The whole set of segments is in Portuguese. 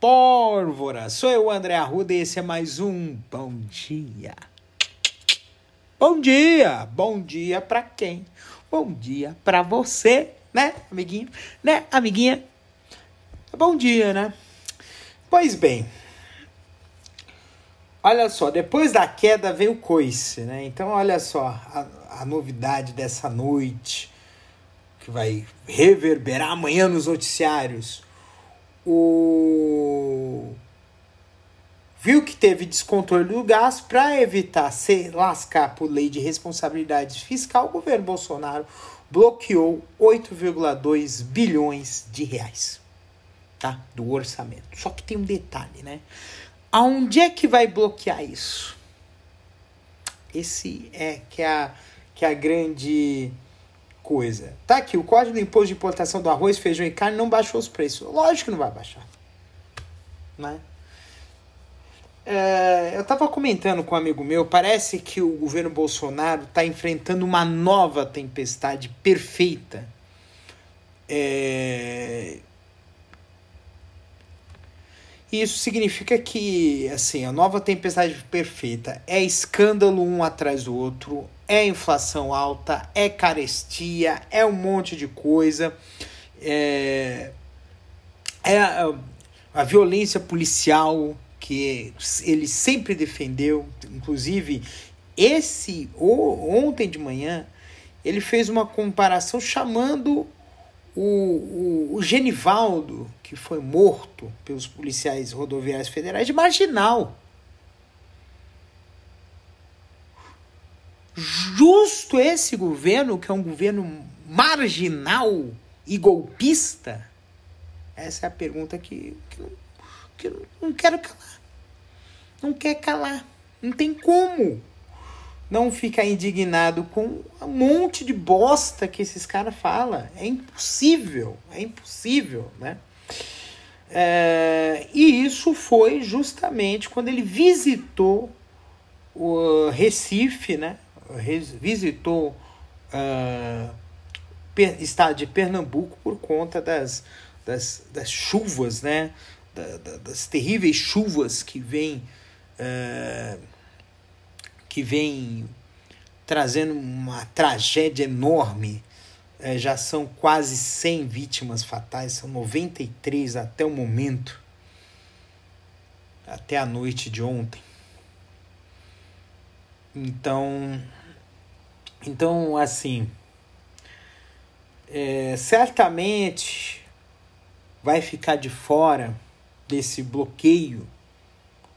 pólvora. Sou eu, André Arruda, e esse é mais um Bom Dia. Bom dia! Bom dia pra quem? Bom dia pra você, né, amiguinho? Né, amiguinha? Bom dia, né? Pois bem, olha só, depois da queda veio o coice, né? Então, olha só a, a novidade dessa noite que vai reverberar amanhã nos noticiários. O viu que teve descontrole do gás para evitar se lascar por lei de responsabilidade fiscal, o governo Bolsonaro bloqueou 8,2 bilhões de reais, tá? Do orçamento. Só que tem um detalhe, né? Aonde é que vai bloquear isso? Esse é que é a, que é a grande coisa. Tá aqui, o Código do Imposto de Importação do Arroz, Feijão e Carne não baixou os preços. Lógico que não vai baixar. Né? É, eu estava comentando com um amigo meu, parece que o governo Bolsonaro está enfrentando uma nova tempestade perfeita. É, isso significa que, assim, a nova tempestade perfeita é escândalo um atrás do outro, é inflação alta, é carestia, é um monte de coisa, é, é a, a violência policial que ele sempre defendeu, inclusive esse ontem de manhã ele fez uma comparação chamando o, o, o Genivaldo, que foi morto pelos policiais rodoviários federais, de marginal. Justo esse governo, que é um governo marginal e golpista? Essa é a pergunta que, que, não, que não quero calar. Não quer calar. Não tem como não ficar indignado com um monte de bosta que esses caras falam. É impossível, é impossível, né? É, e isso foi justamente quando ele visitou o Recife, né? Visitou uh, estado de Pernambuco por conta das, das, das chuvas, né? Da, da, das terríveis chuvas que vêm uh, que vem trazendo uma tragédia enorme. É, já são quase 100 vítimas fatais, são 93 até o momento, até a noite de ontem. Então, então assim, é, certamente vai ficar de fora desse bloqueio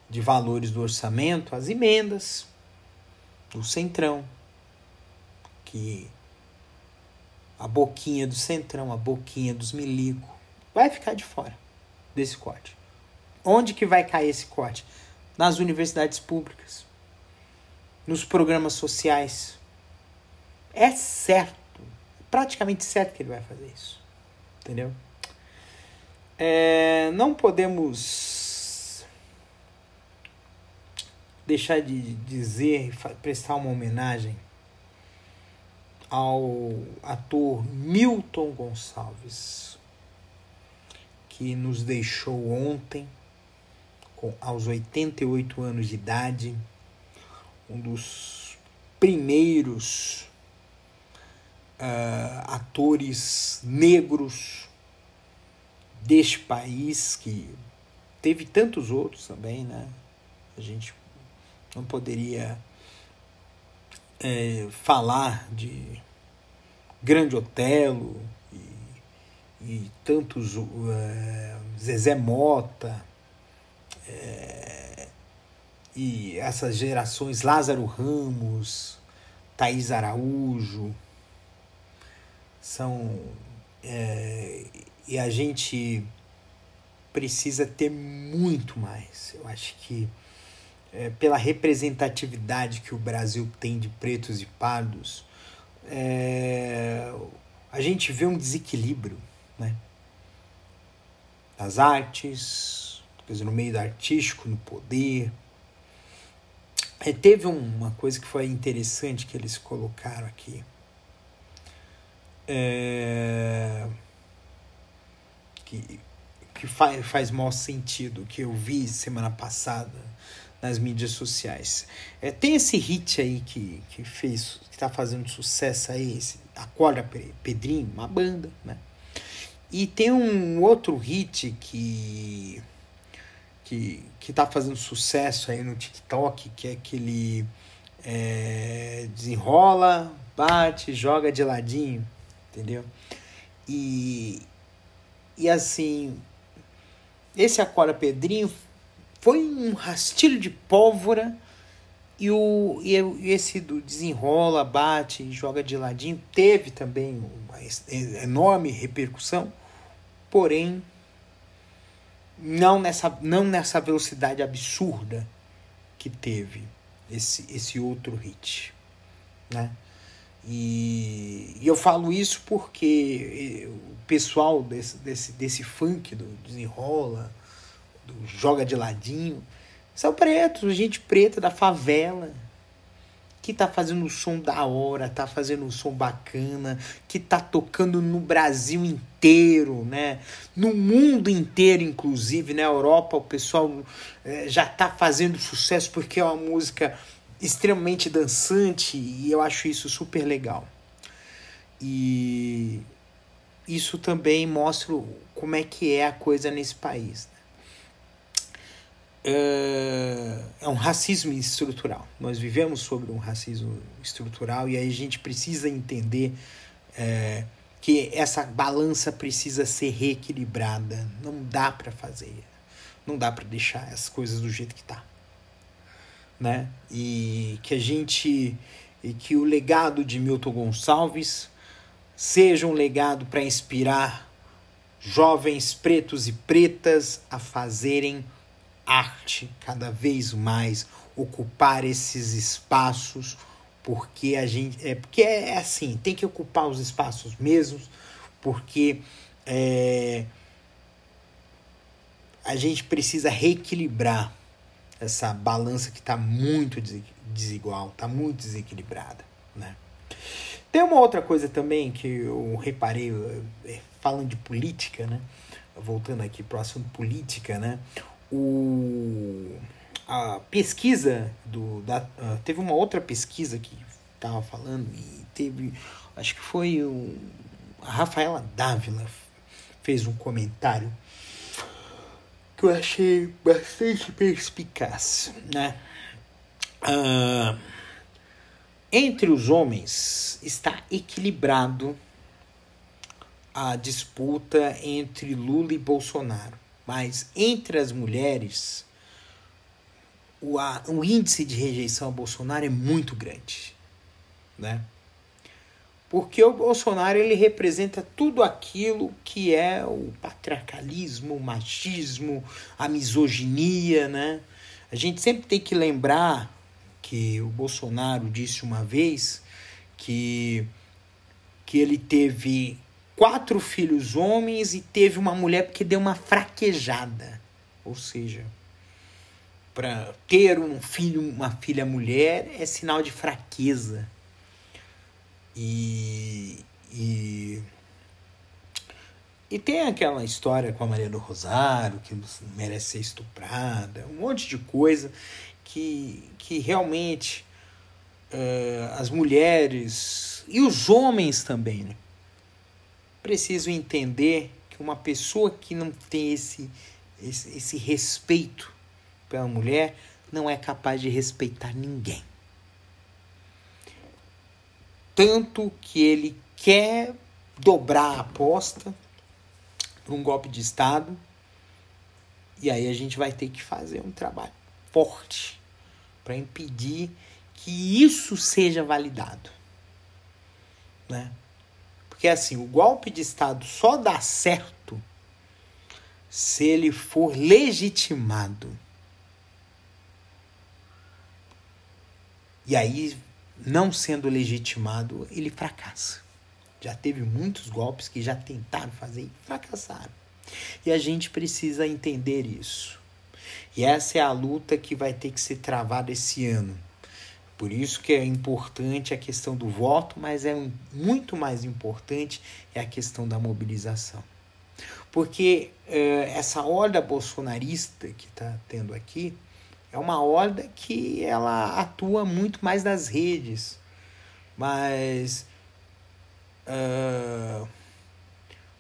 de valores do orçamento as emendas do Centrão, que a boquinha do Centrão, a boquinha dos milico, vai ficar de fora desse corte. Onde que vai cair esse corte? Nas universidades públicas, nos programas sociais. É certo, praticamente certo que ele vai fazer isso. Entendeu? É, não podemos deixar de dizer, prestar uma homenagem ao ator Milton Gonçalves, que nos deixou ontem, com, aos 88 anos de idade, um dos primeiros uh, atores negros deste país, que teve tantos outros também, né? A gente não poderia é, falar de Grande Otelo e, e tantos é, Zezé Mota é, e essas gerações Lázaro Ramos, Thaís Araújo são é, e a gente precisa ter muito mais. Eu acho que é, pela representatividade que o Brasil tem de pretos e pardos, é, a gente vê um desequilíbrio né? nas artes, quer dizer, no meio artístico, no poder. É, teve uma coisa que foi interessante que eles colocaram aqui. É, que que faz, faz maior sentido, que eu vi semana passada nas mídias sociais. É, tem esse hit aí que, que fez, que tá fazendo sucesso aí, esse Acorda Pedrinho, uma banda, né? E tem um outro hit que que, que tá fazendo sucesso aí no TikTok, que é aquele é, desenrola, bate, joga de ladinho, entendeu? E, e assim, esse Acorda Pedrinho foi um rastilho de pólvora e, o, e esse do desenrola, bate, joga de ladinho teve também uma enorme repercussão, porém não nessa, não nessa velocidade absurda que teve esse, esse outro hit, né? E, e eu falo isso porque o pessoal desse, desse, desse funk do desenrola, do joga de ladinho, são pretos, gente preta da favela, que tá fazendo um som da hora, tá fazendo um som bacana, que tá tocando no Brasil inteiro, né? No mundo inteiro, inclusive, na Europa, o pessoal é, já tá fazendo sucesso porque é uma música extremamente dançante e eu acho isso super legal. E isso também mostra como é que é a coisa nesse país. Né? É, é um racismo estrutural. Nós vivemos sobre um racismo estrutural e aí a gente precisa entender é, que essa balança precisa ser reequilibrada. Não dá para fazer, não dá para deixar as coisas do jeito que tá né? E que a gente e que o legado de Milton Gonçalves seja um legado para inspirar jovens pretos e pretas a fazerem arte cada vez mais, ocupar esses espaços, porque a gente é porque é assim, tem que ocupar os espaços mesmos, porque é, a gente precisa reequilibrar essa balança que está muito desigual, está muito desequilibrada, né? Tem uma outra coisa também que eu reparei, é, falando de política, né? Voltando aqui para o assunto política, né? O, a pesquisa do. Da, uh, teve uma outra pesquisa que estava falando e teve. Acho que foi o, a Rafaela Dávila fez um comentário que eu achei bastante perspicaz, né? Uh, entre os homens está equilibrado a disputa entre Lula e Bolsonaro, mas entre as mulheres o, a, o índice de rejeição a Bolsonaro é muito grande, né? Porque o Bolsonaro ele representa tudo aquilo que é o patriarcalismo, o machismo, a misoginia, né? A gente sempre tem que lembrar que o Bolsonaro disse uma vez que que ele teve quatro filhos homens e teve uma mulher porque deu uma fraquejada. Ou seja, para ter um filho, uma filha mulher é sinal de fraqueza. E, e, e tem aquela história com a Maria do Rosário, que merece ser estuprada, um monte de coisa que, que realmente uh, as mulheres e os homens também né, precisam entender que uma pessoa que não tem esse, esse, esse respeito pela mulher não é capaz de respeitar ninguém tanto que ele quer dobrar a aposta para um golpe de Estado. E aí a gente vai ter que fazer um trabalho forte para impedir que isso seja validado. Né? Porque assim, o golpe de Estado só dá certo se ele for legitimado. E aí, não sendo legitimado, ele fracassa. Já teve muitos golpes que já tentaram fazer e fracassaram. E a gente precisa entender isso. E essa é a luta que vai ter que ser travada esse ano. Por isso que é importante a questão do voto, mas é muito mais importante é a questão da mobilização. Porque eh, essa horda bolsonarista que está tendo aqui é uma horda que ela atua muito mais nas redes, mas uh,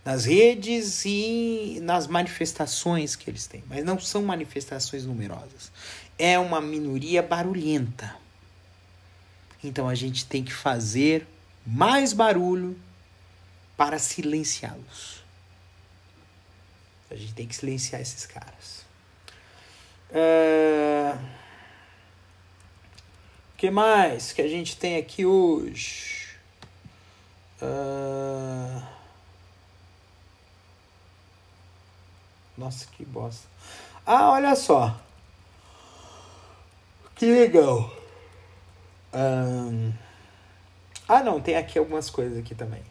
nas redes e nas manifestações que eles têm, mas não são manifestações numerosas. É uma minoria barulhenta. Então a gente tem que fazer mais barulho para silenciá-los. A gente tem que silenciar esses caras. O uh, que mais que a gente tem aqui hoje? Uh, nossa, que bosta. Ah, olha só. Que legal. Um... Ah, não, tem aqui algumas coisas aqui também.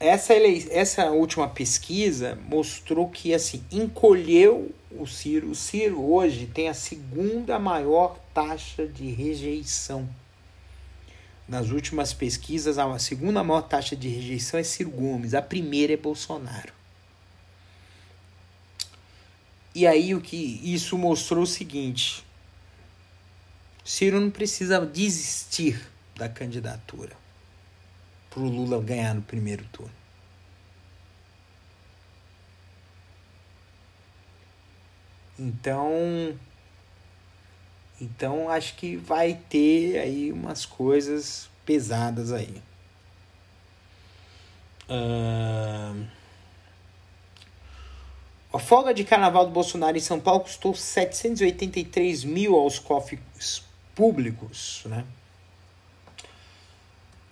Essa, ele... Essa última pesquisa mostrou que assim encolheu o Ciro. O Ciro hoje tem a segunda maior taxa de rejeição. Nas últimas pesquisas, a segunda maior taxa de rejeição é Ciro Gomes, a primeira é Bolsonaro. E aí o que isso mostrou o seguinte: Ciro não precisa desistir da candidatura para o Lula ganhar no primeiro turno. Então, então acho que vai ter aí umas coisas pesadas aí. Uh... A folga de carnaval do Bolsonaro em São Paulo custou 783 mil aos cofres públicos, né?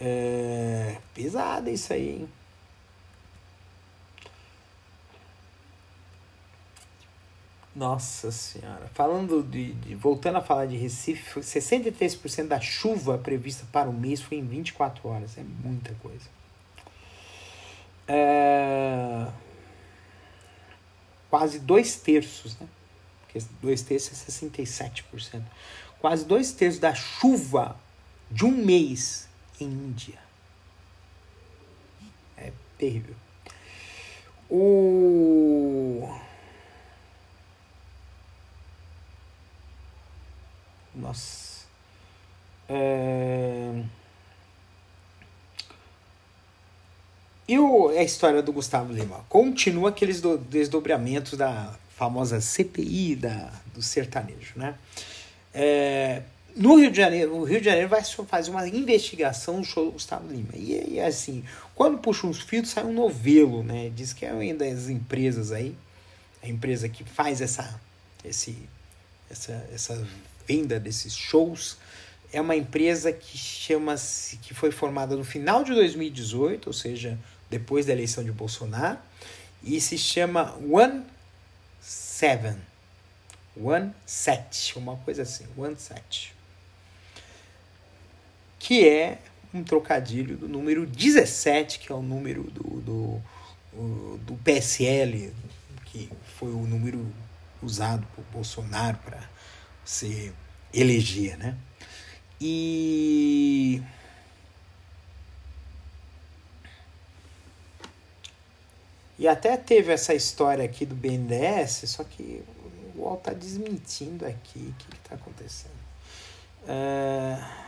É pesado isso aí, hein? Nossa senhora. Falando de, de, Voltando a falar de Recife, 63% da chuva prevista para o mês foi em 24 horas. É muita coisa. É quase dois terços, né? Porque dois terços é 67%. Quase dois terços da chuva de um mês em um dia. É terrível. O. Nossa. É... E o, a história do Gustavo Lima? Continua aqueles do, desdobramentos da famosa CPI da, do sertanejo, né? É, no Rio de Janeiro, o Rio de Janeiro vai fazer uma investigação no show do Gustavo Lima. E, e assim, quando puxa uns filtros, sai um novelo, né? Diz que é uma das empresas aí, a empresa que faz essa, esse, essa, essa venda desses shows, é uma empresa que chama-se, que foi formada no final de 2018, ou seja, depois da eleição de Bolsonaro, e se chama One Seven. One Set, uma coisa assim, One Set. Que é um trocadilho do número 17, que é o número do, do, do PSL, que foi o número usado por Bolsonaro para se eleger, né? E E até teve essa história aqui do BNDES, só que o UOL está desmentindo aqui o que está acontecendo. Uh...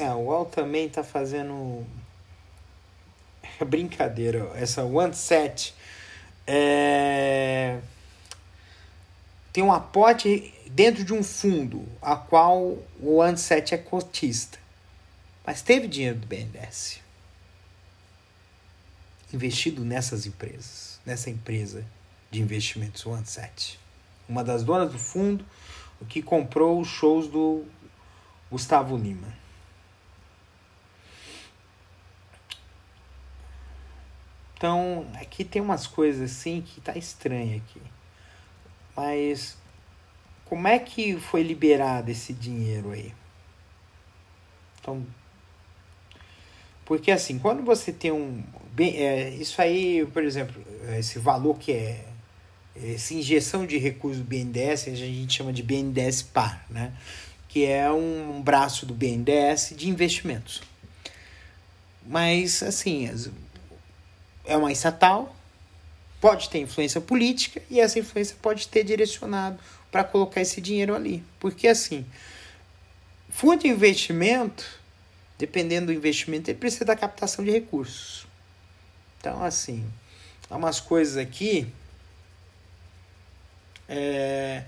É, o UOL também está fazendo brincadeira. Essa OneSet é... tem um aporte dentro de um fundo, a qual o OneSet é cotista. mas teve dinheiro do BNDES investido nessas empresas, nessa empresa de investimentos OneSet. Uma das donas do fundo que comprou os shows do Gustavo Lima. Então, aqui tem umas coisas assim que tá estranha aqui. Mas como é que foi liberado esse dinheiro aí? Então, porque assim, quando você tem um. Bem, é, isso aí, por exemplo, esse valor que é. Essa injeção de recursos do BNDES, a gente chama de BNDES PAR, né? que é um braço do BNDES de investimentos. Mas, assim, é uma estatal, pode ter influência política e essa influência pode ter direcionado para colocar esse dinheiro ali. Porque, assim, fundo de investimento, dependendo do investimento, ele precisa da captação de recursos. Então, assim, há umas coisas aqui. É,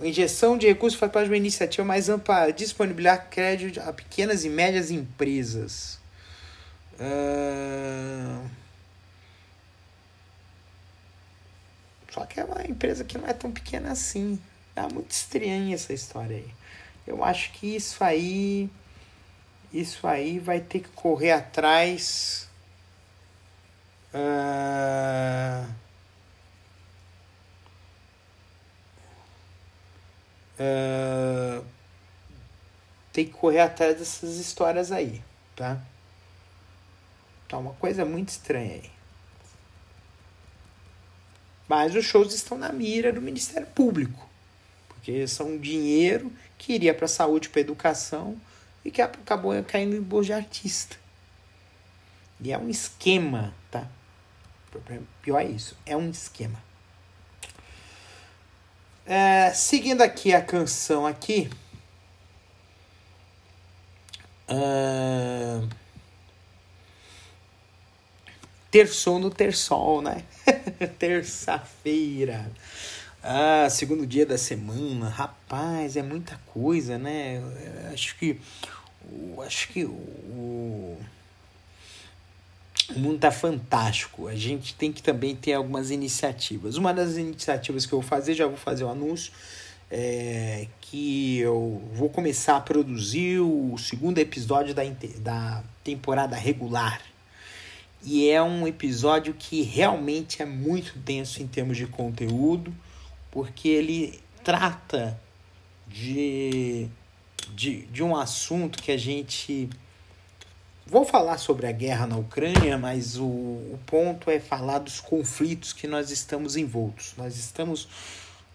injeção de recursos faz parte de uma iniciativa mais ampla disponibilizar crédito a pequenas e médias empresas. Uh... Só que é uma empresa que não é tão pequena assim. Tá muito estranha essa história aí. Eu acho que isso aí. Isso aí vai ter que correr atrás. Uh... Uh... Tem que correr atrás dessas histórias aí, tá? Tá uma coisa muito estranha aí. Mas os shows estão na mira do Ministério Público, porque são dinheiro que iria para a saúde, para a educação e que acabou caindo em bolsa de artista. E é um esquema, tá? Pior é isso, é um esquema. É, seguindo aqui a canção aqui. Uh, terçou no terçol, né? Terça-feira. Ah, segundo dia da semana. Rapaz, é muita coisa, né? Acho que. Acho que o. O mundo tá fantástico. A gente tem que também ter algumas iniciativas. Uma das iniciativas que eu vou fazer, já vou fazer o um anúncio, é que eu vou começar a produzir o segundo episódio da, da temporada regular e é um episódio que realmente é muito denso em termos de conteúdo, porque ele trata de, de, de um assunto que a gente. Vou falar sobre a guerra na Ucrânia, mas o, o ponto é falar dos conflitos que nós estamos envoltos. Nós estamos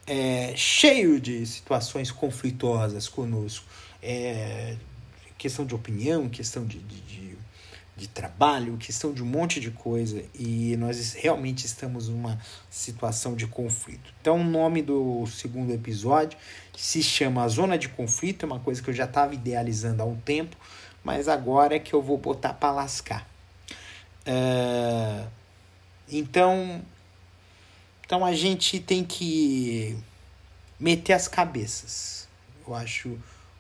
é, cheio de situações conflituosas conosco. É, questão de opinião, questão de, de, de de trabalho, questão de um monte de coisa e nós realmente estamos numa situação de conflito. Então, o nome do segundo episódio se chama Zona de Conflito, é uma coisa que eu já estava idealizando há um tempo, mas agora é que eu vou botar para lascar. Uh, então, então a gente tem que meter as cabeças. Eu acho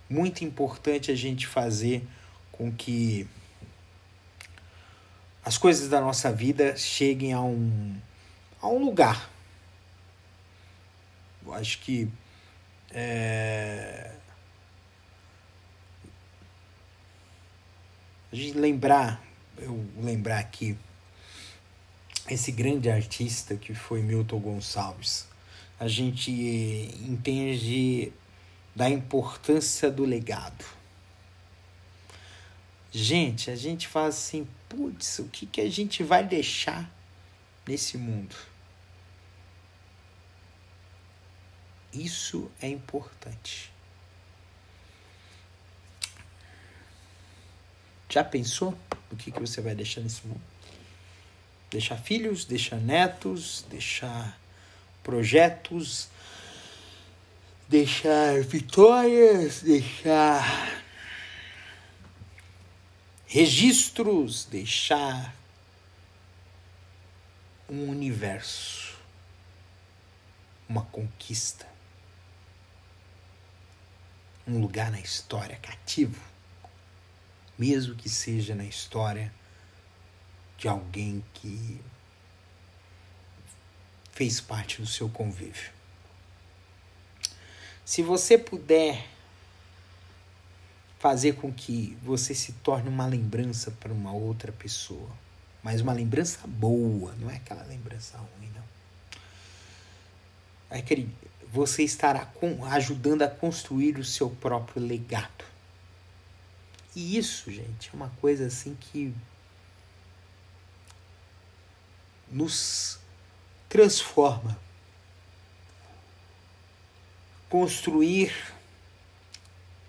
muito importante a gente fazer com que as coisas da nossa vida cheguem a um, a um lugar. Eu acho que é, a gente lembrar, eu lembrar aqui esse grande artista que foi Milton Gonçalves. A gente entende da importância do legado. Gente, a gente fala assim, putz, o que, que a gente vai deixar nesse mundo? Isso é importante. Já pensou o que, que você vai deixar nesse mundo? Deixar filhos, deixar netos, deixar projetos, deixar vitórias, deixar registros, deixar um universo, uma conquista, um lugar na história cativo. mesmo que seja na história de alguém que fez parte do seu convívio. Se você puder fazer com que você se torne uma lembrança para uma outra pessoa, mas uma lembrança boa, não é aquela lembrança ruim, não. É aquele, você estará ajudando a construir o seu próprio legado. E isso, gente, é uma coisa assim que nos transforma. Construir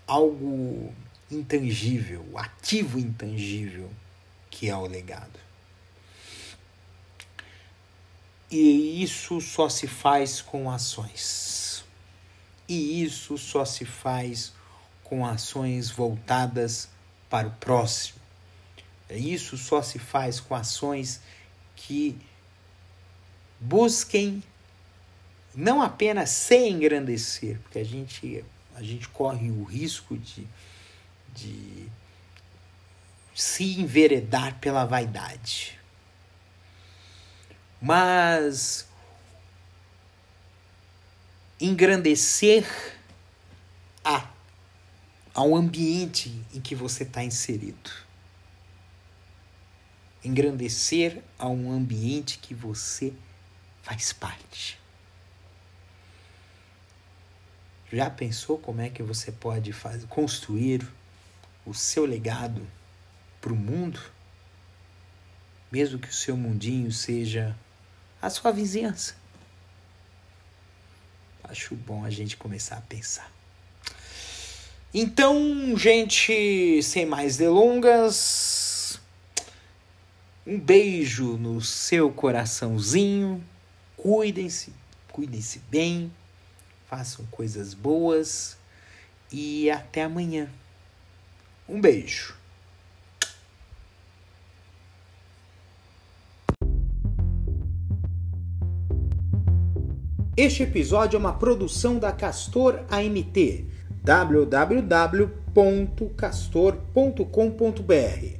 algo intangível, ativo intangível, que é o legado. E isso só se faz com ações. E isso só se faz com ações voltadas para o próximo. Isso só se faz com ações que busquem não apenas se engrandecer, porque a gente, a gente corre o risco de, de se enveredar pela vaidade. Mas engrandecer a, ao ambiente em que você está inserido. Engrandecer a um ambiente que você faz parte. Já pensou como é que você pode fazer, construir o seu legado para o mundo? Mesmo que o seu mundinho seja a sua vizinhança. Acho bom a gente começar a pensar. Então, gente, sem mais delongas, um beijo no seu coraçãozinho. Cuidem-se, cuidem-se bem, façam coisas boas e até amanhã. Um beijo. Este episódio é uma produção da Castor AMT. www.castor.com.br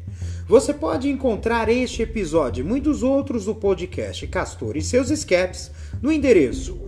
você pode encontrar este episódio e muitos outros do podcast Castor e seus escapes no endereço